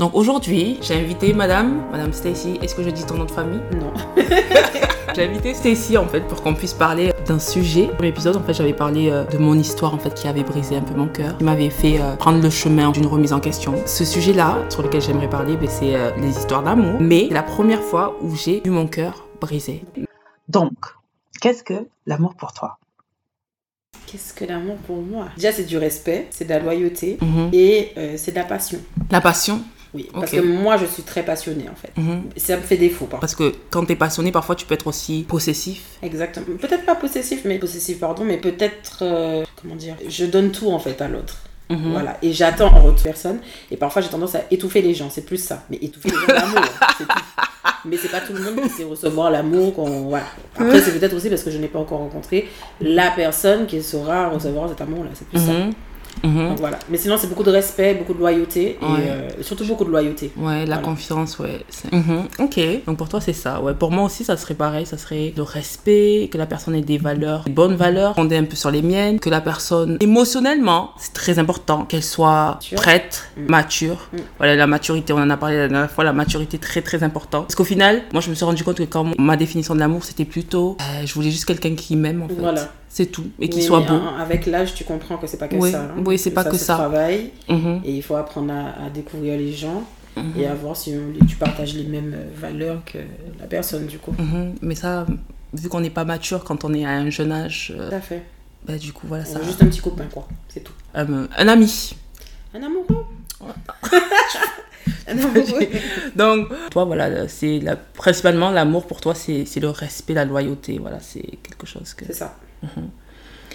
Donc aujourd'hui, j'ai invité madame, madame Stacy, est-ce que je dis ton nom de famille? Non. J'ai invité Stacy en fait pour qu'on puisse parler d'un sujet. Dans l'épisode, en fait, j'avais parlé euh, de mon histoire en fait qui avait brisé un peu mon cœur, qui m'avait fait euh, prendre le chemin d'une remise en question. Ce sujet-là, sur lequel j'aimerais parler, ben, c'est euh, les histoires d'amour. Mais c'est la première fois où j'ai vu mon cœur brisé. Donc, qu'est-ce que l'amour pour toi? Qu'est-ce que l'amour pour moi? Déjà, c'est du respect, c'est de la loyauté Mhm. et euh, c'est de la passion. La passion. Oui, parce que moi, je suis très passionnée en fait. Mhm. Ça me fait défaut, par Parce que quand t'es passionné, parfois tu peux être aussi possessif. Exactement. Peut-être pas possessif, mais possessif, pardon, mais peut-être, euh, comment dire, je donne tout en fait à l'autre. Mhm. Voilà, et j'attends en retour personne. Et parfois, j'ai tendance à étouffer les gens, c'est plus ça. Mais étouffer les gens d'amour, c'est tout. Mais c'est pas tout le monde qui sait recevoir l'amour. qu'on- Voilà. Après, c'est peut-être aussi parce que je n'ai pas encore rencontré la personne qui saura recevoir cet amour-là. C'est plus ça. Mhm. Donc voilà. Mais sinon, c'est beaucoup de respect, beaucoup de loyauté et Ouais. euh, surtout beaucoup de loyauté. Ouais, la Voilà. confiance, ouais. Mhm. Ok, donc pour toi c'est ça. Ouais, pour moi aussi ça serait pareil, ça serait le respect, que la personne ait des valeurs, des bonnes valeurs, fondées un peu sur les miennes, que la personne émotionnellement, c'est très important qu'elle soit Mature. prête, Mm. mature. Mm. Voilà, la maturité, on en a parlé la dernière fois, la maturité très très important. Parce qu'au final, moi je me suis rendu compte que quand ma définition de l'amour c'était plutôt, euh, je voulais juste quelqu'un qui m'aime en fait. Voilà. C'est tout et qui Mais- soit beau. en- Avec l'âge, tu comprends que c'est pas que Oui, ça. hein. oui, c'est pas que se ça. travaille Mhm. et il faut apprendre à, à découvrir les gens Mhm. et à voir si on- tu partages les mêmes euh, valeurs que la personne du coup. Mhm. Mais ça, vu qu'on n'est pas mature quand on est à un jeune âge, euh, Tout à fait. bah, du coup voilà On ça. juste un petit copain quoi, c'est tout. Euh, un ami. Un amoureux. un amoureux. Donc, toi, voilà, c'est la, principalement l'amour pour toi, c'est c'est le respect, la loyauté. Voilà, c'est quelque chose que. c'est ça.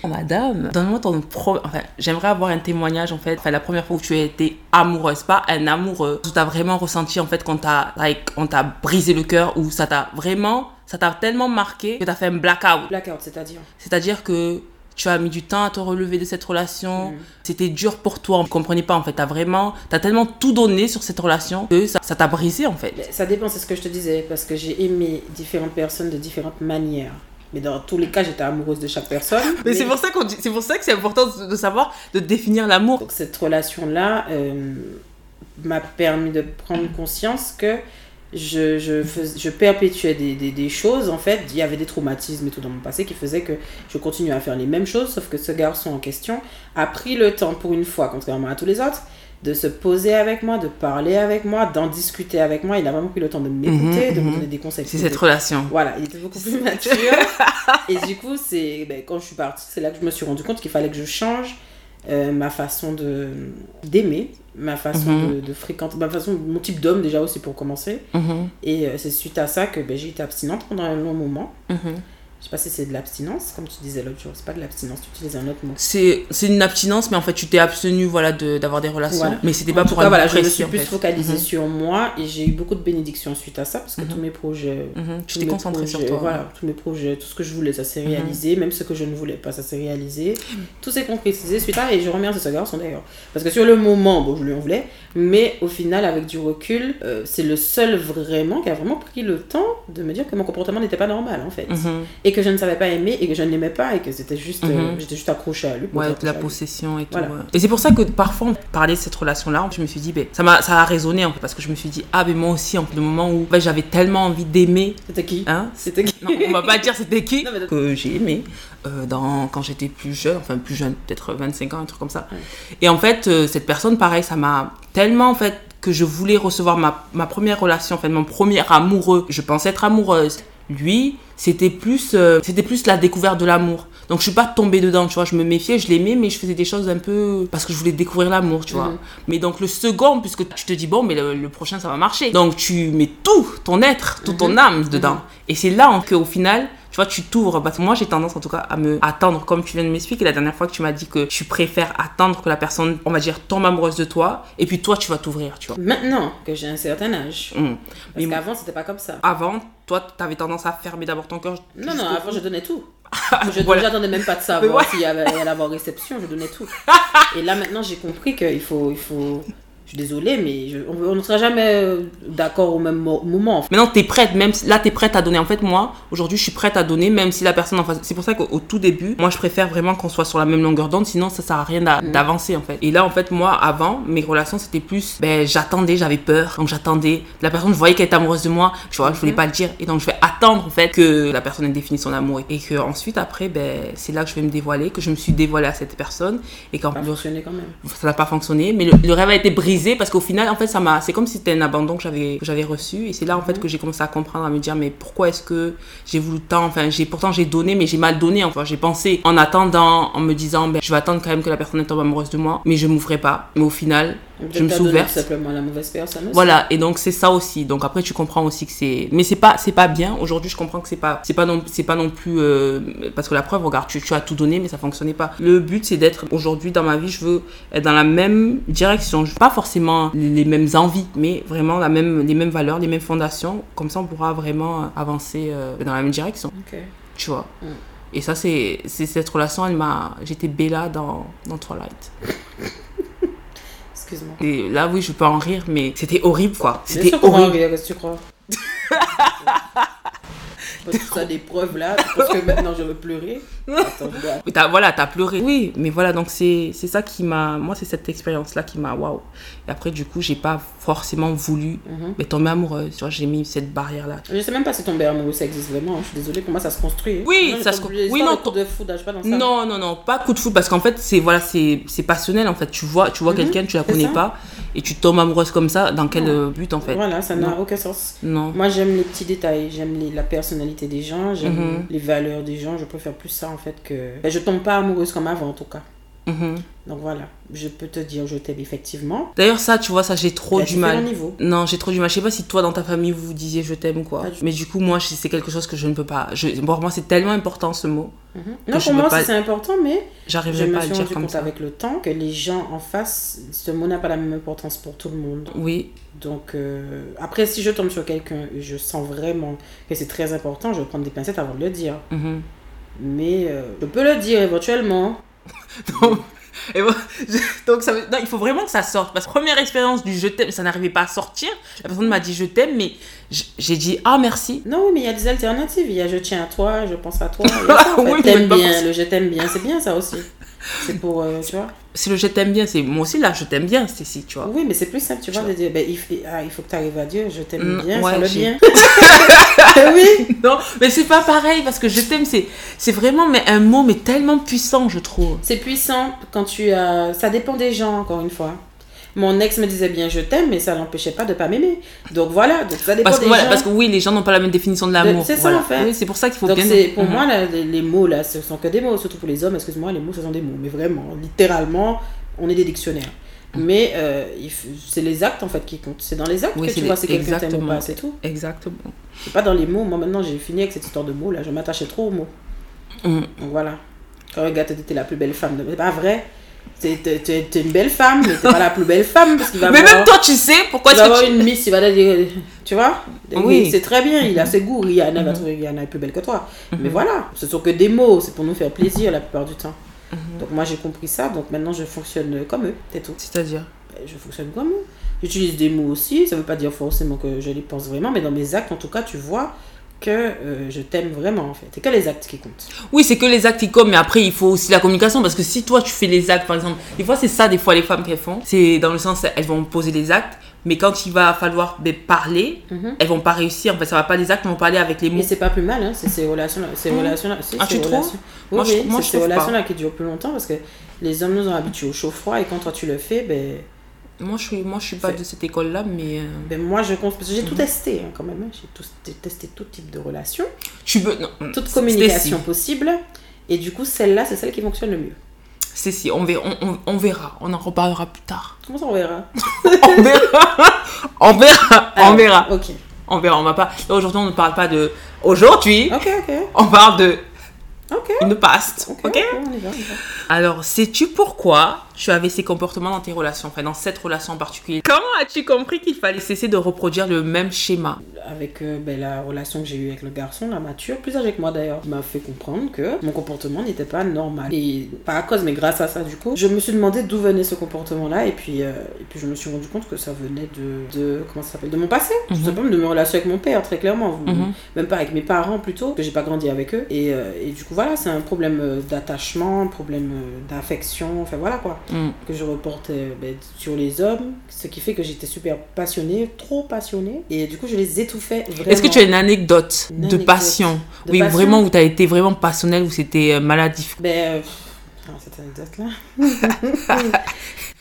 Oh, madame, donne-moi ton pro. Enfin, j'aimerais avoir un témoignage, en fait. Enfin, la première fois où tu as été amoureuse, pas un amoureux, où tu as vraiment ressenti, en fait, qu'on t'a like, on t'a brisé le cœur, ou ça t'a vraiment. Ça t'a tellement marqué que tu as fait un blackout. Blackout, c'est-à-dire? C'est-à-dire que. Tu as mis du temps à te relever de cette relation. Mhm. C'était dur pour toi. On ne comprenait pas en fait. T'as vraiment, t'as tellement tout donné sur cette relation que ça ça t'a brisé en fait. Ça dépend, c'est ce que je te disais, parce que j'ai aimé différentes personnes de différentes manières. Mais dans tous les cas, j'étais amoureuse de chaque personne. Mais, c'est pour ça qu'on c'est pour ça que c'est important de, savoir de définir l'amour. Donc cette relation-là euh, m'a permis de prendre conscience que je, je, fais- je perpétuais des, des, des choses, en fait, il y avait des traumatismes et tout dans mon passé qui faisaient que je continuais à faire les mêmes choses, sauf que ce garçon en question a pris le temps pour une fois, contrairement à tous les autres, de se poser avec moi, de parler avec moi, d'en discuter avec moi. Il a vraiment pris le temps de m'écouter, Mhm, de me mhm. donner des conseils. C'est cette relation. Voilà, il était beaucoup plus mature. et du coup, c'est ben, quand je suis partie, c'est là que je me suis rendu compte qu'il fallait que je change euh, ma façon de d'aimer, ma façon Mhm. de, de fréquenter, ma façon, mon type d'homme déjà aussi pour commencer. Et euh, c'est suite à ça que ben, j'ai été abstinente pendant un long moment. Je sais pas si c'est de l'abstinence, comme tu disais l'autre jour, c'est pas de l'abstinence, tu utilises un autre mot. C'est une abstinence, mais en fait tu t'es abstenu voilà de- d'avoir des relations. Voilà. Mais c'était pas pour un voilà, je me suis plus fait. focalisée Mhm, sur moi et j'ai eu beaucoup de bénédictions suite à ça parce que Mhm. tous mes projets mhm. Tu tous t'es mes concentré sur toi. Voilà, tous mes projets, tout ce que je voulais, ça s'est Mhm. réalisé. Même ce que je ne voulais pas, ça s'est réalisé. Tout s'est concrétisé suite à, et je remercie ce garçon d'ailleurs. Parce que sur le moment, bon, je lui en voulais, mais au final, avec du recul, euh, c'est le seul vraiment qui a vraiment pris le temps de me dire que mon comportement n'était pas normal en fait. Mhm. Et que je ne savais pas aimer, et que je ne l'aimais pas, et que c'était juste, euh, Mhm. j'étais juste accrochée à lui. Ouais, de la possession et tout. Voilà. ouais. Et c'est pour ça que parfois on parlait de cette relation-là, je me suis dit, ben, ça, m'a, ça a résonné en fait, parce que je me suis dit, ah, ben moi aussi, en le moment où ben, j'avais tellement envie d'aimer, C'était qui hein, C'était qui non, on va pas dire c'était qui Non, mais- que j'ai aimé euh, dans, quand j'étais plus jeune, enfin plus jeune, peut-être 25 ans, un truc comme ça. Ouais. Et en fait, euh, cette personne, pareil, ça m'a tellement en fait que je voulais recevoir ma, ma première relation, en fait, mon premier amoureux. Je pensais être amoureuse. Lui, c'était plus, euh, plus la découverte de l'amour. Donc je suis pas tombée dedans, tu vois. Je me méfiais, je l'aimais, mais je faisais des choses un peu parce que je voulais découvrir l'amour, tu vois. Mhm. Mais donc le second, puisque tu te dis bon, mais le, le prochain ça va marcher. Donc tu mets tout ton être, toute ton Mhm. âme dedans. Et c'est là qu'au final, tu vois, tu t'ouvres. Parce que moi, j'ai tendance en tout cas à me attendre, comme tu viens de m'expliquer la dernière fois que tu m'as dit que tu préfères attendre que la personne, on va dire, tombe amoureuse de toi, et puis toi, tu vas t'ouvrir, tu vois. Maintenant que j'ai un certain âge. Mhm. Parce qu'avant, c'était pas comme ça. avant, toi, t'avais tendance à fermer d'abord ton cœur. Non, non, avant je donnais tout. Je Voilà. j'attendais même pas de savoir s'il y avait allait avoir réception, je donnais tout. Et là maintenant j'ai compris qu'il faut, il faut Je suis désolée, mais je- on ne sera jamais euh, d'accord au même mo- moment. en fait. Maintenant, tu es prête, même là, tu es prête à donner. En fait, moi, aujourd'hui, je suis prête à donner, même si la personne en face. C'est pour ça qu'au au tout début, moi, je préfère vraiment qu'on soit sur la même longueur d'onde, sinon, ça sert à rien d'a- d'avancer, en fait. Et là, en fait, moi, avant, mes relations, c'était plus. Ben, j'attendais, j'avais peur, donc j'attendais. La personne, je voyais qu'elle était amoureuse de moi, tu vois, je voulais pas le dire. Et donc, je vais attendre, en fait, que la personne ait défini son amour. Et que ensuite, après, ben, c'est là que je vais me dévoiler, que je me suis dévoilée à cette personne. Et qu'en Ça a plus, fonctionné quand même. ça n'a pas fonctionné mais le, le rêve a été brisé parce qu'au final en fait ça m'a c'est comme si c'était un abandon que j'avais reçu. Et c'est là en fait que j'ai commencé à comprendre à me dire mais pourquoi est-ce que j'ai voulu tant enfin j'ai pourtant j'ai donné mais j'ai mal donné enfin j'ai pensé. En attendant en me disant ben je vais attendre quand même que la personne tombe amoureuse de moi mais je m'ouvrais pas. Mais au final je me suis ouverte simplement la mauvaise personne aussi. voilà et donc c'est ça aussi. Donc après tu comprends aussi que c'est mais c'est pas c'est pas bien. Aujourd'hui je comprends que c'est pas c'est pas non c'est pas non plus euh, parce que la preuve regarde tu, tu as tout donné mais ça fonctionnait pas. Le but c'est d'être aujourd'hui dans ma vie je veux être dans la même direction. Je- pas forcément les, les mêmes envies mais vraiment la même les mêmes valeurs les mêmes fondations. Comme ça on pourra vraiment avancer euh, dans la même direction. Ok. tu vois. Mm. et ça c'est c'est cette relation elle m'a j'étais Bella dans dans Twilight Excuse-moi. et là oui je peux en rire mais c'était horrible quoi. C'était va en horrible. rire, qu'est-ce que tu crois? Tout ça des preuves là, parce que maintenant je veux pleurer. Attends, je t'as- voilà, t'as pleuré. Oui, mais voilà, donc c'est ça qui m'a. Moi, c'est cette expérience-là qui m'a. Waouh. Et après, du coup, j'ai pas forcément voulu Mhm. mais tomber amoureuse. Tu vois, j'ai mis cette barrière-là. Je sais même pas si tomber amoureux ça existe vraiment. hein. Je suis désolée, pour moi ça se construit. Oui, Non, ça se- trucs- oui, non, de coups de foudre, je pas dans ça. Non, non, non, pas coup de foudre parce qu'en fait, c'est voilà, c'est passionnel en fait. Tu vois, tu vois Mhm, quelqu'un, tu la connais ça. pas et tu tombes amoureuse comme ça. Dans quel Non. euh, but en fait? Voilà, ça n'a aucun sens. Non. Moi j'aime les petits détails, j'aime la personnalité des gens, j'aime Mhm. les valeurs des gens. Je préfère plus ça en fait que. Ben, je tombe pas amoureuse comme avant en tout cas. Mhm. Donc voilà, je peux te dire je t'aime effectivement. D'ailleurs, ça, tu vois, ça, j'ai trop du mal. niveaux. Non, j'ai trop du mal. Je sais pas si toi, dans ta famille, vous vous disiez je t'aime ou quoi. Du. Mais du coup, moi, c'est quelque chose que je ne peux pas. Je, bon, pour moi, c'est tellement important ce mot. Mhm. Non, pour moi pas- c'est important, mais je J'arriverai me pas à le dire comme compte ça. avec le temps que les gens en face, ce mot n'a pas la même importance pour tout le monde. Oui, Donc euh, après, si je tombe sur quelqu'un et je sens vraiment que c'est très important, je vais prendre des pincettes avant de le dire. Mhm. Mais euh, je peux le dire éventuellement. Donc, et je- donc ça non, il faut vraiment que ça sorte. Parce que première expérience du je t'aime, ça n'arrivait pas à sortir. La personne m'a dit je t'aime, mais j'ai dit ah merci. Non, oui, mais il y a des alternatives. Il y a je tiens à toi, je pense à toi. Ça, en fait. Oui, T'aimes bien, le je t'aime bien, c'est bien ça aussi. C'est pour, euh, tu vois. C'est le je t'aime bien, c'est moi aussi là je t'aime bien, Stécie, tu vois. Oui, mais c'est plus simple, tu vois, de dire, ben, il, faut, ah, il faut que tu arrives à dire, je t'aime Mm, bien, ouais, sur le bien. oui. Non, mais c'est pas pareil parce que je t'aime, c'est c'est vraiment mais un mot mais tellement puissant, je trouve. C'est puissant quand tu as. Ça dépend des gens, encore une fois. Mon ex me disait bien je t'aime, mais ça n'empêchait pas de pas m'aimer. Donc voilà, donc ça dépend Parce que, des voilà, gens. parce que oui, les gens n'ont pas la même définition de l'amour. c'est ça, en fait. Oui, c'est pour ça qu'il faut Donc bien. pour Mhm. moi là, les, les mots là, ce sont que des mots, surtout pour les hommes. Excuse-moi, les mots ce sont des mots, mais vraiment, littéralement, on est des dictionnaires. Mais euh, c'est les actes en fait qui comptent. C'est dans les actes Oui, que tu vois si quelqu'un t'aime ou exactement. pas, c'est tout. Exactement. C'est pas dans les mots. Moi maintenant j'ai fini avec cette histoire de mots là. Je m'attachais trop aux mots. Mhm. Donc voilà. Quand dit t'es la plus belle femme, de... c'est pas vrai. T'es une belle femme, mais t'es pas la plus belle femme parce qu'il va Mais avoir- même toi, tu sais pourquoi il est-ce va avoir tu... une miss, il va dire, tu vois? Oui. Mhm. C'est très bien, il a ses goûts. Rihanna va trouver Rihanna est plus belle que toi. Mais voilà, ce sont que des mots, c'est pour nous faire plaisir la plupart du temps. Mhm. Donc moi j'ai compris ça, donc maintenant je fonctionne comme eux, c'est tout. C'est-à-dire? Ben, Je fonctionne comme eux. J'utilise des mots aussi, ça veut pas dire forcément que je les pense vraiment, mais dans mes actes en tout cas, tu vois que euh, je t'aime vraiment en fait. C'est que les actes qui comptent. Oui, c'est que les actes qui comptent, mais après, il faut aussi la communication. Parce que si toi, tu fais les actes, par exemple, des fois, c'est ça, des fois, les femmes qu'elles font. C'est dans le sens, elles vont poser les actes, mais quand il va falloir ben, parler, Mhm. elles vont pas réussir. En fait, ça va pas les actes, elles vont parler avec les mots. Mais c'est pas plus mal, hein, c'est ces Mhm. relations-là. c'est Ah, tu trouves relations- Oui, Moi, je- moi, je ces trouve pas. relations-là qui durent plus longtemps parce que les hommes nous ont habitués au chaud-froid et quand toi tu le fais, ben, Moi, je suis, moi, je suis pas C'est- de cette école-là, mais euh, ben moi je pense. Parce que j'ai tout Mhm. testé hein, quand même. hein. J'ai tout- testé tout type de relations, tu veux. Non, toute communication possible. Et du coup, celle-là, c'est celle qui fonctionne le mieux. On verra, on, on- on verra, on en reparlera plus tard. Comment ça, on verra? On verra, on verra, on Alors, verra, Ok. on verra. On va pas. Aujourd'hui, on ne parle pas de. Aujourd'hui, Ok, ok. on parle de Ok. une past. Ok, on y va, on y va. Alors, sais-tu pourquoi tu avais ces comportements dans tes relations, enfin dans cette relation en particulier Comment as-tu compris qu'il fallait cesser de reproduire le même schéma? Avec euh, ben, la relation que j'ai eue avec le garçon, la mature, plus âgé que moi d'ailleurs, m'a fait comprendre que mon comportement n'était pas normal. Et pas à cause, mais grâce à ça, du coup, je me suis demandé d'où venait ce comportement-là. Et puis, euh, et puis je me suis rendu compte que ça venait de, de comment ça s'appelle, de mon passé. Tout Mhm. simplement de mes relations avec mon père, très clairement. Mhm. Même pas avec mes parents plutôt, que j'ai pas grandi avec eux. Et, euh, et du coup, voilà, c'est un problème d'attachement, un problème d'affection, enfin voilà quoi Mm. que je reportais ben, sur les hommes, ce qui fait que j'étais super passionnée, trop passionnée, et du coup je les étouffais vraiment. Est-ce que tu as une anecdote Une de passion de Oui, passion vraiment où tu as été vraiment passionnel, où c'était euh, maladif. Ben, euh, cette anecdote-là.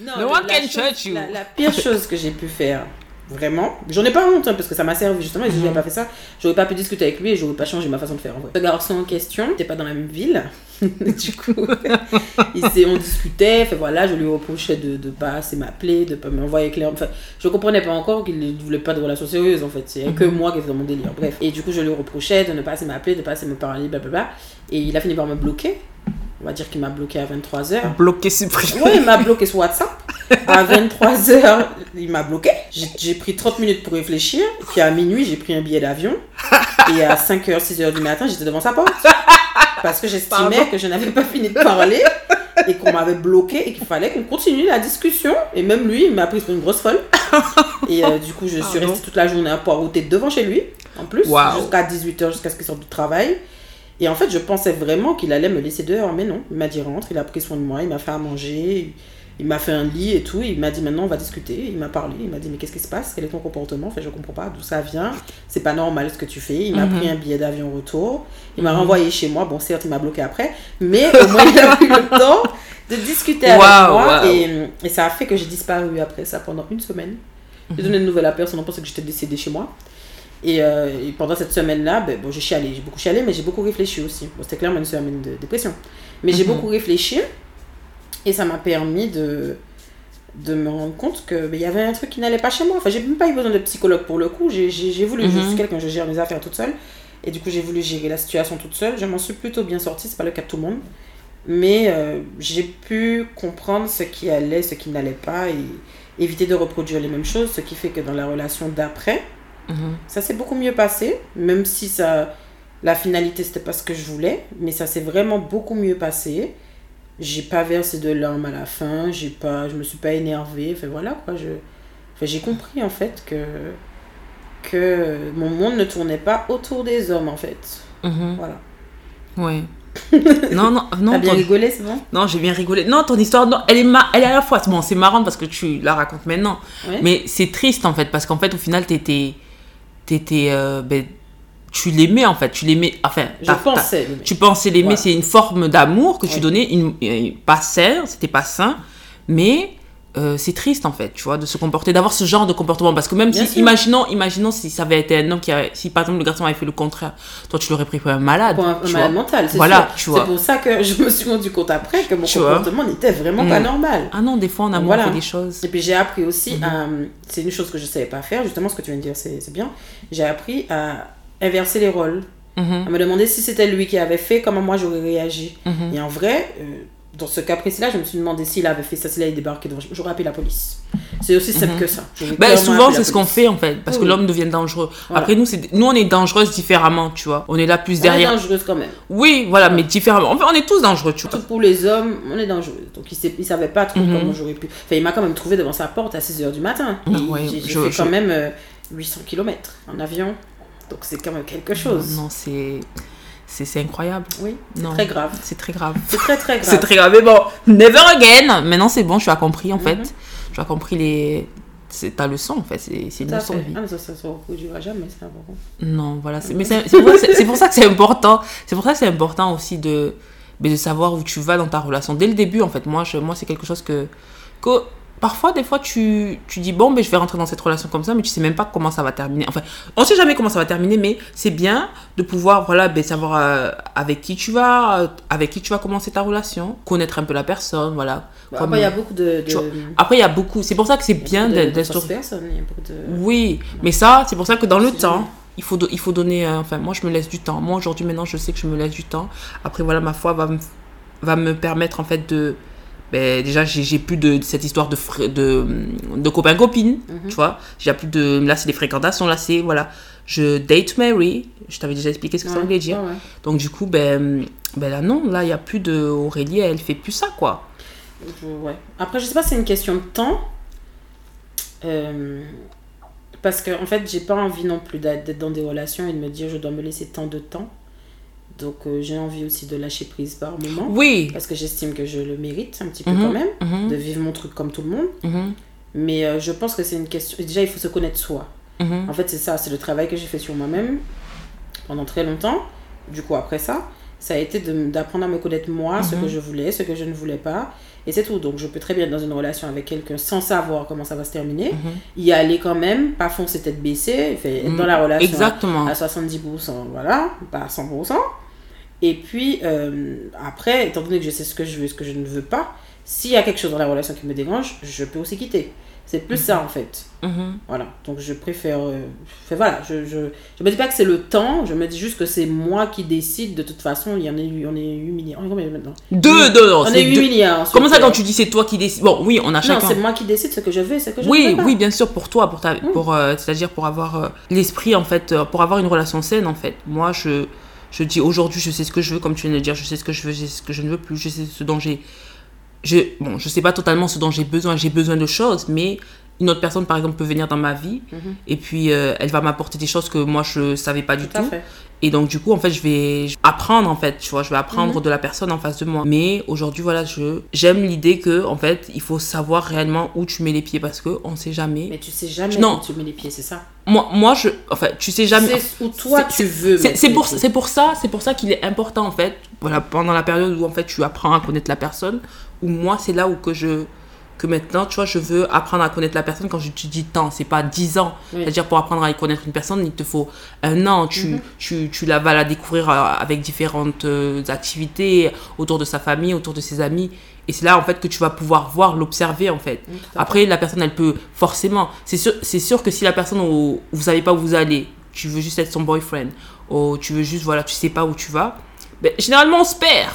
non, No one la can chose- judge you. La, la pire chose que j'ai pu faire, vraiment, j'en ai pas honte, hein, parce que ça m'a servi justement, et si j'avais pas fait ça, j'aurais pas pu discuter avec lui et j'aurais pas changé ma façon de faire en vrai. Le garçon en question n'était pas dans la même ville, du coup, il on discutait, fait voilà, je lui reprochais de, de pas assez m'appeler, de pas m'envoyer clair. Enfin, je comprenais pas encore qu'il ne voulait pas de relation sérieuse en fait, c'est que Mhm. moi qui étais dans mon délire. Bref, et du coup, je lui reprochais de ne pas assez m'appeler, de pas assez me parler, blablabla. Et il a fini par me bloquer. On va dire qu'il m'a bloqué à 23h. Bloqué, supprimé. Oui, il m'a bloqué sur WhatsApp. À 23h, il m'a bloqué. J'ai pris 30 minutes pour réfléchir. Puis à minuit, j'ai pris un billet d'avion. Et à 5h, 6h du matin, j'étais devant sa porte. Parce que j'estimais que je n'avais pas fini de parler et qu'on m'avait bloqué et qu'il fallait qu'on continue la discussion. Et même lui, il m'a pris pour une grosse folle. Et euh, du coup, je suis restée toute la journée à poireauter devant chez lui, en plus, jusqu'à 18h, jusqu'à ce qu'il sorte du travail. Et en fait, je pensais vraiment qu'il allait me laisser dehors, mais non. Il m'a dit rentre, il a pris soin de moi, il m'a fait à manger, il m'a fait un lit et tout. Il m'a dit maintenant on va discuter. Il m'a parlé, il m'a dit mais qu'est-ce qui se passe? Quel est ton comportement? Enfin, je comprends pas d'où ça vient. C'est pas normal ce que tu fais. Il m'a Mhm. pris un billet d'avion retour. Il m'a Mhm. renvoyé chez moi. Bon, certes, il m'a bloqué après, mais au moins il a pris le temps de discuter avec moi. Et, et ça a fait que j'ai disparu après ça pendant une semaine. J'ai donné de nouvelles à personne, on pensait que j'étais décédée chez moi. Et, euh, et pendant cette semaine-là, ben, bon, j'ai chialé, j'ai beaucoup chialé, mais j'ai beaucoup réfléchi aussi. Bon, c'était clairement une semaine de dépression. Mais j'ai Mhm. beaucoup réfléchi et ça m'a permis de, de me rendre compte qu'il il y avait un truc qui n'allait pas chez moi. Enfin, j'ai même pas eu besoin de psychologue pour le coup. J'ai voulu, je Mhm. suis quelqu'un, je gère mes affaires toute seule. Et du coup, j'ai voulu gérer la situation toute seule. Je m'en suis plutôt bien sortie, c'est pas le cas de tout le monde. Mais euh, j'ai pu comprendre ce qui allait, ce qui n'allait pas et éviter de reproduire les mêmes choses. Ce qui fait que dans la relation d'après, Mhm. ça s'est beaucoup mieux passé, même si ça, la finalité c'était pas ce que je voulais, mais ça s'est vraiment beaucoup mieux passé. J'ai pas versé de larmes à la fin, j'ai pas, je me suis pas énervée, enfin voilà quoi, je, enfin, j'ai compris en fait que que mon monde ne tournait pas autour des hommes en fait, Mhm. voilà. Ouais. non, non, non. T'as bien ton- rigolé, c'est bon? Non, j'ai bien rigolé. Non, ton histoire, non, elle est, ma- elle est à la fois. Bon, c'est marrant parce que tu la racontes maintenant. Ouais. Mais c'est triste en fait parce qu'en fait, au final, t'étais. T'étais. euh, ben, tu l'aimais en fait. Tu l'aimais. Enfin, Je pensais. Tu pensais l'aimer, c'est une forme d'amour que tu Ouais. donnais, une, euh, pas sain, c'était pas sain, mais euh, c'est triste en fait, tu vois, de se comporter, d'avoir ce genre de comportement. Parce que même Bien si, sûr. imaginons, imaginons si ça avait été un homme qui avait, si par exemple le garçon avait fait le contraire, toi tu l'aurais pris pour un malade. Pour un, malade mental, c'est Voilà, sûr. tu vois. C'est pour ça que je me suis rendu compte après que mon Tu comportement n'était vraiment pas Mm. normal. Ah non, des fois on a Voilà. fait des choses. Et puis j'ai appris aussi, à- c'est une chose que je savais pas faire, justement ce que tu viens de dire, c'est bien. J'ai appris à inverser les rôles, Mhm, à me demander si c'était lui qui avait fait, comment moi j'aurais réagi. mhm. Et en vrai, euh, dans ce cas précis-là, je me suis demandé s'il avait fait ça, s'il avait débarqué devant, j'aurais appelé la police. C'est aussi simple Mhm. que ça. Ben, souvent c'est ce qu'on fait en fait, parce que l'homme devient dangereux. Voilà. Après nous, nous on est dangereuses différemment, tu vois. On est là plus On est derrière. dangereuse quand même. Oui, voilà, mais différemment. Enfin, on est tous dangereux, tu vois. Surtout pour les hommes, on est dangereux. Donc il, il savait pas trop Mhm. comment j'aurais pu. Enfin, il m'a quand même trouvé devant sa porte à 6h du matin. Ah ouais, j'ai fait je- quand même euh, 800 km en avion. Donc c'est quand même quelque chose. Non, c'est c'est incroyable. Oui, c'est très grave. C'est très grave. C'est très très grave. C'est très grave. Mais bon, never again. Maintenant, c'est bon, tu as compris en fait. Mhm. Tu as compris les. C'est ta leçon en fait. C'est une leçon de vie. Ah, mais ça, ça se reproduira jamais, c'est important. Non, voilà. c'est- Mais c'est pour, c'est- c'est pour ça que c'est important. C'est pour ça que c'est important aussi de, mais de savoir où tu vas dans ta relation. Dès le début, en fait, moi, je, moi c'est quelque chose que. que Parfois, des fois, tu, tu dis, bon, ben, je vais rentrer dans cette relation comme ça, mais tu sais même pas comment ça va terminer. Enfin, on sait jamais comment ça va terminer, mais c'est bien de pouvoir, voilà, ben, savoir euh, avec qui tu vas, euh, avec qui tu vas commencer ta relation, connaître un peu la personne, voilà. Bah, Comme- Après, il y a beaucoup de. de... tu vois, Après, il y a beaucoup, c'est pour ça que c'est bien d'instaurer. fausses personnes, il y a beaucoup de. Oui, mais ça, c'est pour ça que dans le temps, il faut, il faut donner. euh, enfin, moi, je me laisse du temps. Moi, aujourd'hui, maintenant, je sais que je me laisse du temps. Après, voilà, ma foi va me, va me permettre, en fait, de, ben, déjà, j'ai plus de, de cette histoire de, de, de copains-copines, Mhm. tu vois. J'ai plus de. Là, c'est des fréquentations, là, c'est. Voilà. Je date Mary. Je t'avais déjà expliqué ce que ça voulait dire. ouais. Donc, du coup, ben, ben là, non, là, il n'y a plus de. Aurélie, elle fait plus ça, quoi. Ouais. Après, je sais pas si c'est une question de temps. Euh, parce que, en fait, j'ai pas envie non plus d'être dans des relations et de me dire je dois me laisser tant de temps. Donc, euh, j'ai envie aussi de lâcher prise par moment. Oui. Parce que j'estime que je le mérite un petit peu Mhm, quand même. mhm, De vivre mon truc comme tout le monde. mhm, Mais euh, je pense que c'est une question. Déjà, il faut se connaître soi. En fait, c'est ça, c'est le travail que j'ai fait sur moi-même pendant très longtemps. Du coup, après ça, ça a été d'apprendre à me connaître moi, ce que je voulais, ce que je ne voulais pas. Et c'est tout. Donc, je peux très bien être dans une relation avec quelqu'un sans savoir comment ça va se terminer. Y aller quand même, pas foncer tête baissée, fait, être dans la relation Exactement. à 70%, voilà, pas à 100%. Et puis, euh, après, étant donné que je sais ce que je veux et ce que je ne veux pas, s'il y a quelque chose dans la relation qui me dérange, je peux aussi quitter. C'est plus ça, en fait. Mhm. Voilà, donc je préfère. euh, fait, voilà, je, je, je me dis pas que c'est le temps, je me dis juste que c'est moi qui décide. De toute façon, il y en a eu, on est 8 milliards. On est combien maintenant? Deux, deux, non, On est 8 deux. milliards. Comment ça, quand tu dis c'est toi qui décides Bon, oui, on a Non, chacun. c'est moi qui décide ce que je veux et ce que je Oui, veux pas. oui, bien sûr, pour toi, pour ta, pour, euh, c'est-à-dire pour avoir euh, l'esprit en fait, pour avoir une relation saine en fait. Moi, je, je dis aujourd'hui, je sais ce que je veux, comme tu viens de le dire, je sais ce que je veux, je sais ce que je ne veux plus, je sais ce dont j'ai, je, bon, je sais pas totalement ce dont j'ai besoin, j'ai besoin de choses, mais une autre personne par exemple peut venir dans ma vie Mhm. et puis euh, elle va m'apporter des choses que moi je savais pas du Tout. Et donc, du coup, en fait, je vais apprendre, en fait, tu vois, je vais apprendre Mhm. de la personne en face de moi. Mais aujourd'hui, voilà, je j'aime l'idée que, en fait, il faut savoir réellement où tu mets les pieds parce que on sait jamais. Mais tu sais jamais Non. où tu mets les pieds, c'est ça? Moi, moi, je, enfin, tu sais jamais. Sais où toi c'est- tu veux. C'est c'est pour, c'est pour ça, c'est pour ça qu'il est important en fait, voilà, pendant la période où en fait tu apprends à connaître la personne, où moi c'est là où que je, que maintenant, tu vois, je veux apprendre à connaître la personne quand je te dis temps, c'est pas 10 ans. Oui. C'est-à-dire pour apprendre à connaître une personne, il te faut un an, tu, Mhm. tu, tu la, vas la découvrir euh, avec différentes euh, activités autour de sa famille, autour de ses amis. Et c'est là en fait que tu vas pouvoir voir, l'observer en fait. Après, la personne, elle peut forcément. C'est sûr, sûr que si la personne, où, vous savez pas où vous allez, tu veux juste être son boyfriend, ou tu veux juste, voilà, tu sais pas où tu vas, ben, généralement, on se perd.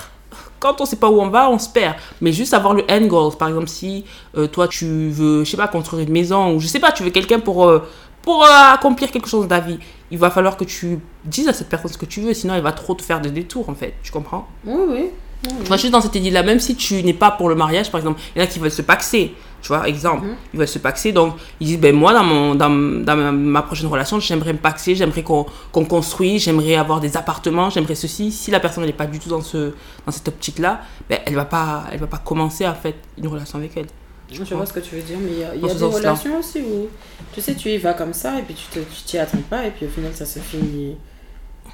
Quand on sait pas où on va, on se perd. Mais juste avoir le end goal. Par exemple, si euh, toi, tu veux, je sais pas, construire une maison, ou je sais pas, tu veux quelqu'un pour, euh, pour euh, accomplir quelque chose de ta vie, il va falloir que tu dises à cette personne ce que tu veux, sinon elle va trop te faire des détours, en fait. Tu comprends? Oui, oui. oui, juste dans cette idée-là, même si tu n'es pas pour le mariage, par exemple, il y en a qui veulent se paxer. Tu vois, exemple, Mhm. ils veulent se paxer. Donc, ils disent, ben moi, dans, mon, dans, dans ma, ma prochaine relation, j'aimerais me paxer, j'aimerais qu'on qu'on construise, j'aimerais avoir des appartements, j'aimerais ceci. Si la personne n'est pas du tout dans, ce, dans cette optique-là, ben, elle ne va, pas- elle va pas commencer à faire une relation avec elle. Je vois ce que tu veux dire, mais il y a, y des relations aussi où, tu sais, tu y vas comme ça et puis tu t'y attends pas et puis au final ça se finit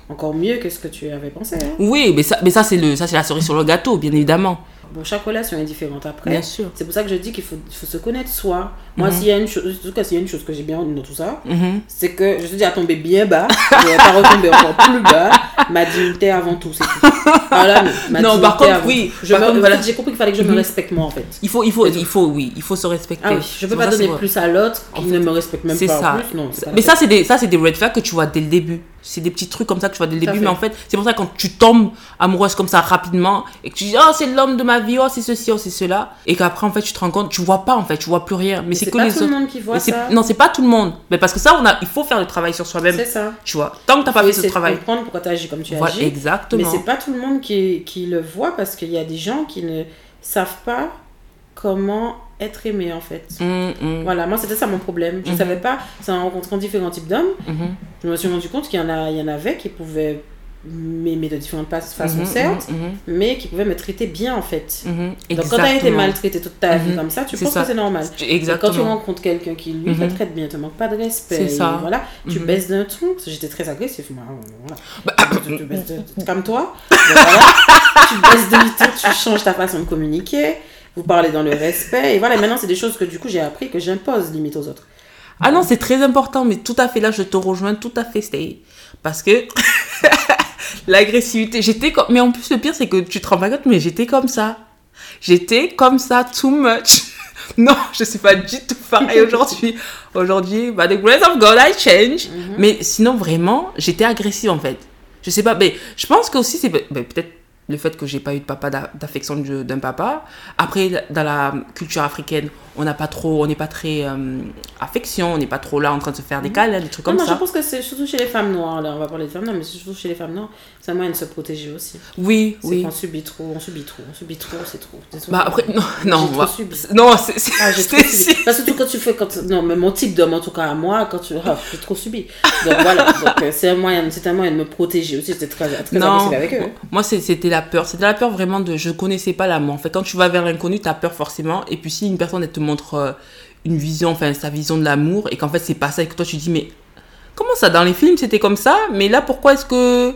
encore mieux que ce que tu avais pensé. hein. Oui, mais ça, mais ça c'est le- ça, c'est la cerise sur le gâteau, bien évidemment. Bon, chaque relation est différente après. Bien sûr. C'est pour ça que je dis qu'il faut, faut se connaître soi. Moi, Mhm. s'il y a une chose, en tout cas, s'il y a une chose que j'ai bien dans tout ça, Mhm. c'est que je te dis à tomber bien bas, je vais pas retomber encore plus bas. Ma dignité avant tout, c'est tout. Voilà, ma Non, par contre, avant oui. Je me- contre, voilà. J'ai compris qu'il fallait que je me Mhm. respecte moi en fait. Il faut, il faut, C'est il faut, oui, il faut se respecter. Ah oui, je peux C'est pas ça, donner c'est plus à l'autre qui En ne me respecte même C'est pas ça. en plus. Non, c'est Mais ça, c'est des, ça, c'est des red flags que tu vois dès le début. C'est des petits trucs comme ça que tu vois dès le début. fait. Mais en fait, c'est pour ça que quand tu tombes amoureuse comme ça rapidement et que tu dis, oh, c'est l'homme de ma vie, oh, c'est ceci, oh, c'est cela. Et qu'après, en fait, tu te rends compte, tu vois pas, en fait, tu vois plus rien. Mais, Mais c'est c'est que pas les tout autres. le monde qui voit c'est- ça. Non, c'est pas tout le monde. Mais parce que ça, on a, il faut faire le travail sur soi-même. C'est ça. Tu vois. Tant que t'as pas fait ce travail. comprendre pourquoi tu agis comme tu Voilà, agis. exactement. Mais c'est pas tout le monde qui, qui le voit parce qu'il y a des gens qui ne savent pas comment être aimé en fait. Hum, hum, Voilà, moi c'était ça mon problème. Je Mhm. savais pas, c'est en rencontrant différents types d'hommes, mhm, je me suis rendu compte qu'il y en, a, il y en avait qui pouvaient m'aimer de différentes pas- façons, certes, mhm, mais qui pouvaient me traiter bien en fait. Donc quand tu as été exactement. maltraité toute ta vie comme ça, tu penses ça. que c'est normal. Et quand tu Exactement. rencontres quelqu'un qui lui te traite bien, te manque pas de respect, ça. voilà, tu baisses d'un ton, j'étais très agressif, moi. Voilà. Bah, tu, tu baisses de- comme toi, voilà, tu baisses de ton, tu changes ta façon de communiquer, vous parlez dans le respect, et voilà, maintenant c'est des choses que du coup j'ai appris que j'impose limite aux autres. Ah non, c'est très important, mais tout à fait là, je te rejoins tout à fait, Stay. Parce que l'agressivité, j'étais comme. Mais en plus, le pire, c'est que tu te rends pas compte, mais j'étais comme ça. J'étais comme ça, too much. non, je suis pas du tout pareil aujourd'hui. Aujourd'hui, by the grace of God, I change. Mhm. Mais sinon, vraiment, j'étais agressive en fait. Je sais pas, mais je pense que aussi, c'est ben, peut-être le fait que j'ai pas eu de papa d'a- d'affection d'un papa. Après, dans la culture africaine, on n'a pas trop, on n'est pas très euh, affection, on n'est pas trop là en train de se faire des câlins, des trucs Non, comme je ça. pense que c'est surtout chez les femmes noires, là, on va parler de femmes noires, mais c'est surtout chez les femmes noires, c'est un moyen de se protéger aussi. Oui, oui. qu'on subit trop, on subit trop, on subit trop, c'est trop. Bah après, non, non, on trop subi. non, c'est, Ah. Parce que surtout quand tu fais, quand, non, mais mon type d'homme, en tout cas à moi, quand tu, ah, j'ai trop subi. Donc voilà, euh, c'est un moyen, c'est un moyen de me protéger aussi, c'était très, très Non, avec eux. hein. moi c'était peur. C'était la peur vraiment de je connaissais pas l'amour. En fait, quand tu vas vers l'inconnu, tu as peur forcément. Et puis si une personne elle te montre euh, une vision, enfin sa vision de l'amour, et qu'en fait c'est pas ça, et que toi tu dis mais comment ça dans les films c'était comme ça, mais là pourquoi est-ce que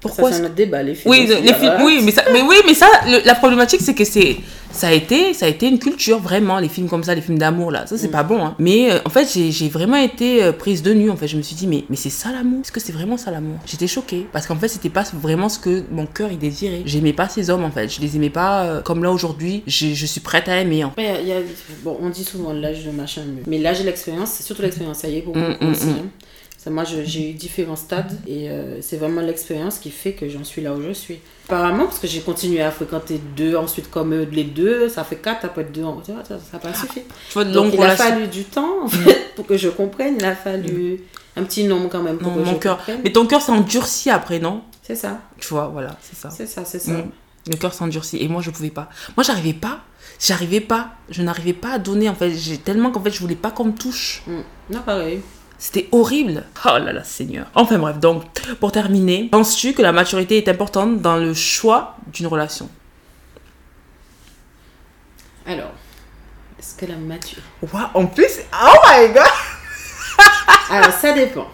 pourquoi Ça, c'est un débat, les films. oui, les films, oui, mais ça, mais oui, mais ça, le- la problématique, c'est que c'est, ça a été, ça a été une culture vraiment, les films comme ça, les films d'amour là, ça c'est Mm. pas bon. Hein. Mais euh, en fait, j'ai, vraiment été euh, prise de nu. En fait, je me suis dit, mais, mais c'est ça l'amour? Est-ce que c'est vraiment ça l'amour? J'étais choquée parce qu'en fait, c'était pas vraiment ce que mon cœur il désirait. J'aimais pas ces hommes en fait, je les aimais pas euh, comme là aujourd'hui. Je suis prête à aimer. En fait. Après, il y a- bon, on dit souvent l'âge de machin, mais- l'âge et l'expérience, c'est surtout l'expérience, ça y est, pour Mm, beaucoup mm, aussi, mm. hein. Moi, j'ai eu différents stades et euh, c'est vraiment l'expérience qui fait que j'en suis là où je suis. Apparemment, parce que j'ai continué à fréquenter deux, ensuite comme eux, les deux, ça fait quatre, après deux, ans, ça n'a pas suffi. Tu vois, Donc il a fallu du temps, en fait, pour que je comprenne, il a fallu un petit nombre quand même pour Non, que mon je cœur. comprenne. Mais ton cœur s'endurcit après, non? C'est ça, Tu vois, voilà, c'est ça. c'est ça, c'est ça. Mm. Le cœur s'endurcit et moi je pouvais pas. Moi j'arrivais pas, j'arrivais pas, je n'arrivais pas à donner en fait. J'ai tellement qu'en fait je voulais pas qu'on me touche. Mm. Non, pareil. C'était horrible. Oh là là, Seigneur. Enfin bref, donc pour terminer, penses-tu que la maturité est importante dans le choix d'une relation? Alors, est-ce que la maturité... Waouh, en plus, oh my god. Alors, ça dépend.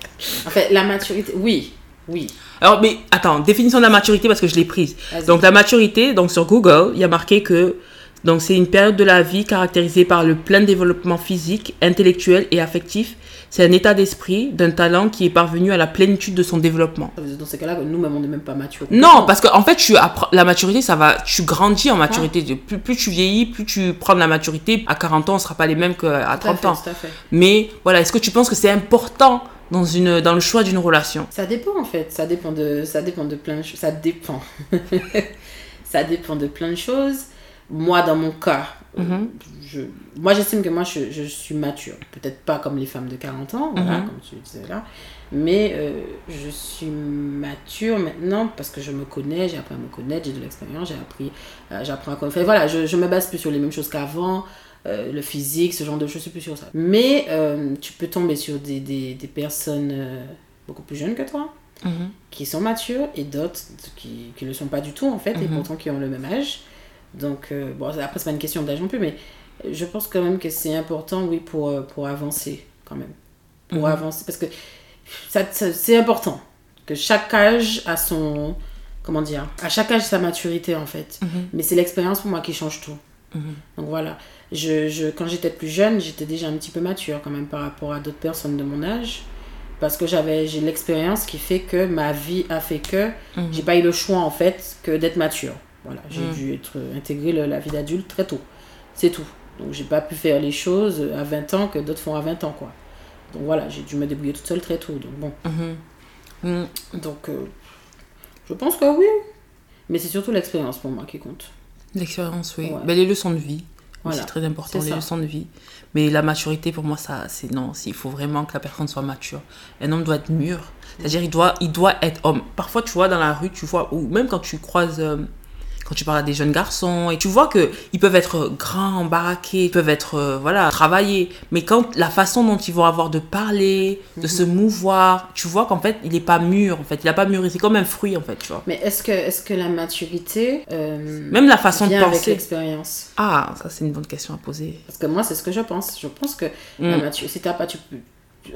En fait, la maturité, oui, oui. Alors mais attends, définition de la maturité parce que je l'ai prise. Donc la maturité, donc sur Google, il y a marqué que donc c'est une période de la vie caractérisée par le plein développement physique, intellectuel et affectif. C'est un état d'esprit, d'un talent qui est parvenu à la plénitude de son développement. Dire Dans ces cas-là, nous-mêmes, on n'est même pas matures. Non, parce qu'en en fait, tu la maturité, ça va, tu grandis en maturité. Plus, plus tu vieillis, plus tu prends de la maturité. À 40 ans, on sera pas les mêmes qu'à Tout à 30 fait, ans. Mais voilà, est-ce que tu penses que c'est important dans, une, dans le choix d'une relation? Ça dépend en fait, ça dépend de, ça dépend de plein de choses. Ça dépend. ça dépend de plein de choses. Moi, dans mon cas, Mhm. je, moi j'estime que moi je, je suis mature. Peut-être pas comme les femmes de 40 ans, voilà, Mhm. comme tu disais là. Mais euh, je suis mature maintenant parce que je me connais, j'ai appris à me connaître, j'ai de l'expérience, j'ai appris, euh, j'apprends à connaître. Enfin, voilà, je, je me base plus sur les mêmes choses qu'avant. euh, le physique, ce genre de choses, je suis plus sur ça. Mais tu peux tomber sur des, des, des personnes beaucoup plus jeunes que toi, Mhm. qui sont matures et d'autres qui ne le sont pas du tout en fait et pourtant qui ont le même âge. Donc euh, bon après c'est pas une question d'âge non plus mais je pense quand même que c'est important oui pour, euh, pour avancer quand même. Pour Mhm. avancer parce que ça, ça- c'est important que chaque âge a son comment dire à chaque âge sa maturité en fait. Mhm. Mais c'est l'expérience pour moi qui change tout. Mhm. Donc voilà, je, je, quand j'étais plus jeune, j'étais déjà un petit peu mature quand même par rapport à d'autres personnes de mon âge. Parce que j'avais j'ai l'expérience qui fait que ma vie a fait que j'ai pas eu le choix en fait que d'être mature. Voilà, j'ai Mhm. dû être intégré le- la vie d'adulte très tôt. C'est tout. Donc j'ai pas pu faire les choses à 20 ans que d'autres font à 20 ans quoi. Donc voilà, j'ai dû me débrouiller toute seule très tôt. Donc bon, Mhm. Mhm. donc euh, je pense que oui. Mais c'est surtout l'expérience pour moi qui compte. L'expérience, oui. Ouais. Ben, les leçons de vie. Voilà, C'est très important, les ça. leçons de vie. Mais la maturité, pour moi, ça, c'est non. Il faut vraiment que la personne soit mature. Un homme doit être mûr. C'est-à-dire, il doit, il doit être homme. Parfois, tu vois, dans la rue, tu vois, ou même quand tu croises, euh, quand tu parles à des jeunes garçons, et tu vois que ils peuvent être grands, embarraqués, ils peuvent être, euh, voilà, travaillés. Mais quand la façon dont ils vont avoir de parler, de se mouvoir, tu vois qu'en fait, il n'est pas mûr. En fait, il n'a pas mûri. C'est comme un fruit, en fait, tu vois. Mais est-ce que, est que la maturité euh, Même la façon de vient avec penser. l'expérience? Ah, ça, c'est une bonne question à poser. Parce que moi, c'est ce que je pense. Je pense que la Mm. maturité, si t'as pas, tu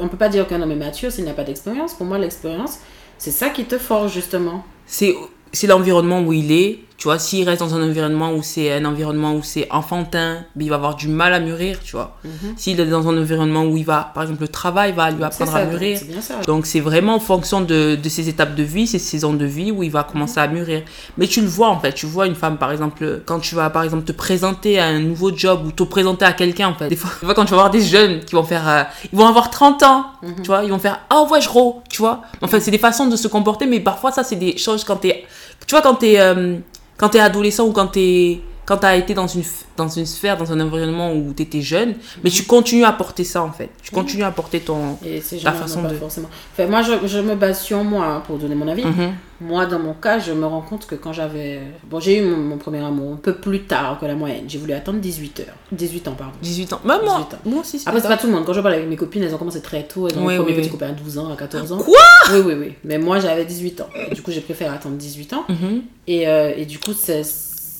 on peut pas dire qu'un homme est mature s'il n'a pas d'expérience. Pour moi, l'expérience, c'est ça qui te forge justement. c'est c'est l'environnement où il est tu vois s'il reste dans un environnement où c'est un environnement où c'est enfantin ben, il va avoir du mal à mûrir tu vois. S'il est dans un environnement où il va par exemple le travail va lui apprendre ça, à mûrir donc c'est vraiment en fonction de, de ses étapes de vie, ses saisons de vie où il va commencer à mûrir. Mais tu le vois en fait, tu vois une femme par exemple, quand tu vas par exemple te présenter à un nouveau job ou te présenter à quelqu'un en fait. Des fois, des fois, quand tu vas voir des jeunes qui vont faire, euh, ils vont avoir 30 ans, tu vois, ils vont faire ah ouais je ro, tu vois. En fait c'est des façons de se comporter, mais parfois ça c'est des choses quand t'es Tu vois, quand t'es euh, quand t'es adolescent ou quand t'es quand t'as été dans une, dans une sphère, dans un environnement où t'étais jeune, mais tu continues à porter ça en fait. Tu continues à porter ton. Et gens façon pas de- forcément. Enfin, moi, je, je me base sur moi hein, pour donner mon avis. Mhm. Moi, dans mon cas, je me rends compte que quand j'avais. Bon, j'ai eu mon, mon premier amour un peu plus tard que la moyenne. J'ai voulu attendre 18 heures. 18 ans, pardon. 18 ans. Même moi, 18 ans. moi aussi, c'est Après, c'est pas tout le monde. Quand je parle avec mes copines, elles ont commencé très tôt. Elles ont Oui, premier oui, petit oui. copain à 12 ans, à 14 ans. Quoi? Oui, oui, oui. Mais moi, j'avais 18 ans. Du coup, j'ai préféré attendre 18 ans. Mhm. Et, euh, et du coup, c'est-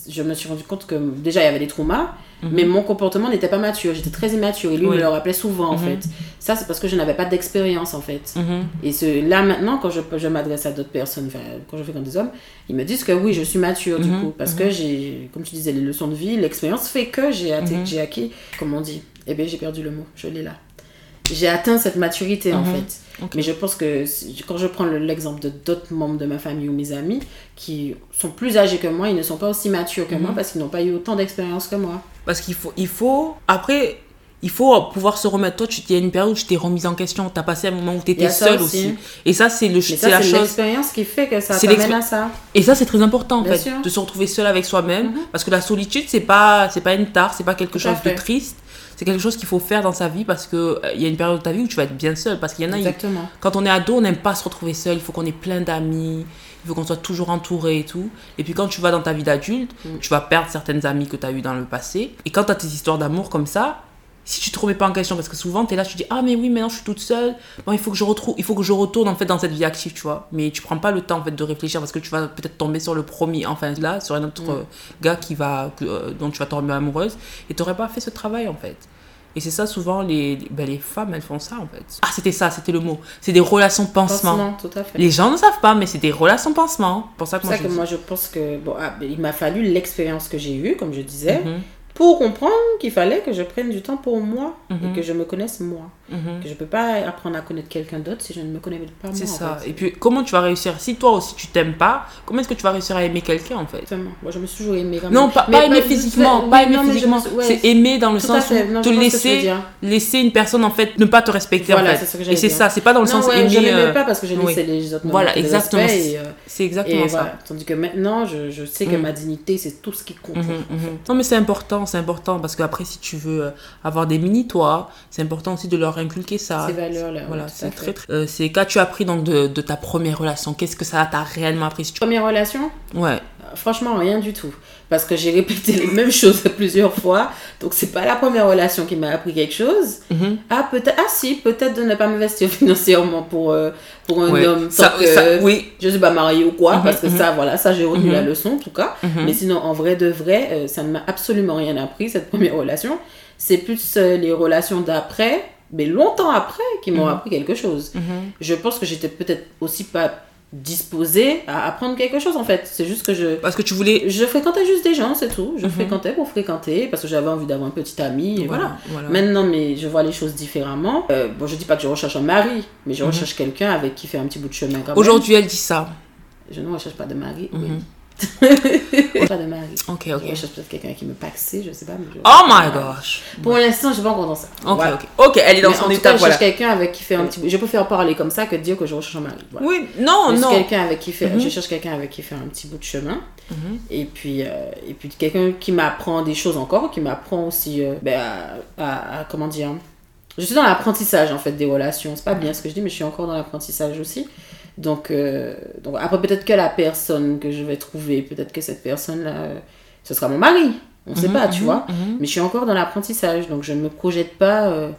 je me suis rendu compte que déjà, il y avait des traumas. Mhm. Mais mon comportement n'était pas mature. J'étais très immature. Et lui, Oui. me le rappelait souvent, en Mhm. fait. Ça, c'est parce que je n'avais pas d'expérience, en fait. Mhm. Et ce, là maintenant, quand je, je m'adresse à d'autres personnes, quand je fais comme des hommes, ils me disent que oui, je suis mature du coup, parce que j'ai, comme tu disais, les leçons de vie, l'expérience fait que j'ai acquis, comme on dit, eh bien j'ai perdu le mot, je l'ai là. J'ai atteint cette maturité en Mhm. fait. Mais je pense que quand je prends le- l'exemple de d'autres membres de ma famille ou mes amis qui sont plus âgés que moi, ils ne sont pas aussi matures que moi Mhm. parce qu'ils n'ont pas eu autant d'expérience que moi. Parce qu'il faut, il faut, après, il faut pouvoir se remettre. Toi, tu il y a une période où tu t'es remise en question. Tu as passé un moment où tu étais seule aussi. aussi. Et ça, c'est le, c'est la c'est chose. l'expérience qui fait que ça C'est t'amène à ça. Et ça, c'est très important, en Bien fait, sûr. de se retrouver seul avec soi-même. Mhm. Parce que la solitude, c'est pas, c'est pas une tare, c'est pas quelque Tout chose de triste. C'est quelque chose qu'il faut faire dans sa vie parce que euh, il y a une période de ta vie où tu vas être bien seul. Parce qu'il y en a, Exactement. quand on est ado, on n'aime pas se retrouver seul. Il faut qu'on ait plein d'amis. Il faut qu'on soit toujours entouré et tout. Et puis quand tu vas dans ta vie d'adulte, Mm. tu vas perdre certaines amies que tu as eues dans le passé. Et quand tu as tes histoires d'amour comme ça, si tu te remets pas en question, parce que souvent tu es là, tu dis Ah, mais oui, maintenant je suis toute seule. Bon, il faut que je retrouve, il faut que je retourne en fait dans cette vie active, tu vois. Mais tu prends pas le temps en fait de réfléchir parce que tu vas peut-être tomber sur le premier, enfin là, sur un autre Mm. euh, gars qui va, euh, dont tu vas tomber amoureuse. Et tu pas fait ce travail en fait. Et c'est ça, souvent, les, ben, les femmes, elles font ça, en fait. Ah, c'était ça, c'était le mot. C'est des relations pansement. Pansement, tout à fait. Les gens ne savent pas, mais c'est des relations pansement. C'est pour ça que moi, ça je que moi je pense que bon, ah, ben, il m'a fallu l'expérience que j'ai eue, comme je disais, Mhm, pour comprendre qu'il fallait que je prenne du temps pour moi Mhm. et que je me connaisse moi. mhm. Que je peux pas apprendre à connaître quelqu'un d'autre si je ne me connais pas moi. C'est en ça. fait. Et puis, comment tu vas réussir Si toi aussi, tu t'aimes pas, comment est-ce que tu vas réussir à aimer quelqu'un, en fait? Exactement. Moi, je me suis toujours aimée quand Non, même. pas, Mais pas aimer je- physiquement, pas aimer je me physiquement. ouais, c'est aimer dans le sens où Non, te je laisser, laisser une personne, en fait, ne pas te respecter, Voilà, en fait. ce que Et c'est ça, c'est pas dans le non, sens ouais, je aimer. l'aimais euh, pas parce que je oui. laissais les autres Voilà, exactement. euh, C'est exactement ça. Tandis que maintenant, je, je sais que Mm. ma dignité, c'est tout ce qui compte. Mhm, mhm. Non mais c'est important, c'est important parce qu'après si tu veux euh, avoir des mini toi, c'est important aussi de leur inculquer ça. Ces valeurs-là. Voilà, ouais, c'est très très. euh, c'est qu'as-tu appris donc de, de ta première relation? Qu'est-ce que ça t'a réellement appris? Si tu... Première relation, Ouais. Franchement, rien du tout. Parce que j'ai répété les mêmes choses plusieurs fois. Donc, c'est pas la première relation qui m'a appris quelque chose. Mhm. Ah, peut-être, ah si, peut-être de ne pas m'investir financièrement pour, euh, pour un Ouais. homme. Ça- que ça- oui. je suis pas mariée ou quoi. Mhm, parce que mhm. ça, voilà, ça, j'ai retenu la leçon, en tout cas. Mais sinon, en vrai de vrai, euh, ça ne m'a absolument rien appris, cette première relation. C'est plus euh, les relations d'après, mais longtemps après, qui m'ont appris quelque chose. Je pense que j'étais peut-être aussi pas disposée à apprendre quelque chose, en fait. C'est juste que je... Parce que tu voulais. Je fréquentais juste des gens, c'est tout. Je Mhm. fréquentais pour fréquenter parce que j'avais envie d'avoir un petit ami. Et voilà. voilà. Maintenant, mais je vois les choses différemment. Euh, bon, je dis pas que je recherche un mari, mais je Mhm. recherche quelqu'un avec qui faire un petit bout de chemin. Aujourd'hui elle dit ça. Je ne recherche pas de mari. Mhm. Oui. Pas de mari. Ok Je ok. recherche peut-être quelqu'un qui me paxé, je sais pas. Mais je- Oh my gosh. Pour l'instant, je suis pas encore dans ça. Ok Voilà. ok. Ok elle est dans Mais son en tout état cas, je cherche quelqu'un avec qui faire un petit bout. Je préfère parler comme ça que de dire que je recherche un mari. Voilà. Oui non Juste non. quelqu'un avec qui Mhm. je cherche quelqu'un avec qui faire un petit bout de chemin Mhm. et puis euh, et puis quelqu'un qui m'apprend des choses encore qui m'apprend aussi euh, ben, à, à- à- comment dire je suis dans l'apprentissage en fait des relations c'est pas bien ce que je dis mais je suis encore dans l'apprentissage aussi donc euh, donc après peut-être que la personne que je vais trouver peut-être que cette personne là ce sera mon mari on sait Mhm, pas tu mhm, vois mhm. mais je suis encore dans l'apprentissage, donc je ne me projette pas euh,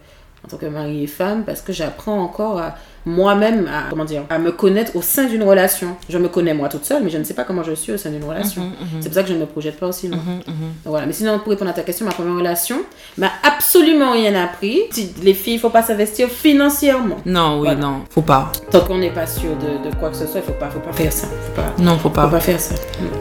en tant que mari et femme parce que j'apprends encore à moi-même à, comment dire, à me connaître au sein d'une relation. Je me connais moi toute seule, mais je ne sais pas comment je suis au sein d'une relation. Mhm, mhm. C'est pour ça que je ne me projette pas aussi loin. Mhm. Donc voilà. Mais sinon, pour répondre à ta question, ma première relation m'a absolument rien appris. Les filles, il faut pas s'investir financièrement. Non oui Voilà. non faut pas. Tant qu'on n'est pas sûr de, de quoi que ce soit, il faut pas, faut pas faire ça. Faut pas, Non faut faut pas. pas faire ça.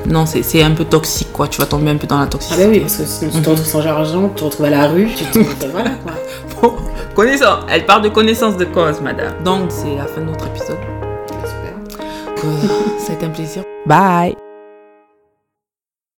Non c'est un peu toxique quoi. Tu vas tomber un peu dans la Ah toxicité. ben oui, parce que sinon tu te retrouves sans argent, tu te retrouves à la rue, tu te voilà quoi. Bon, connaissance. Elle parle de connaissance de cause, madame. Donc, c'est la fin de notre épisode. Super. Euh, ça a été un plaisir. Bye.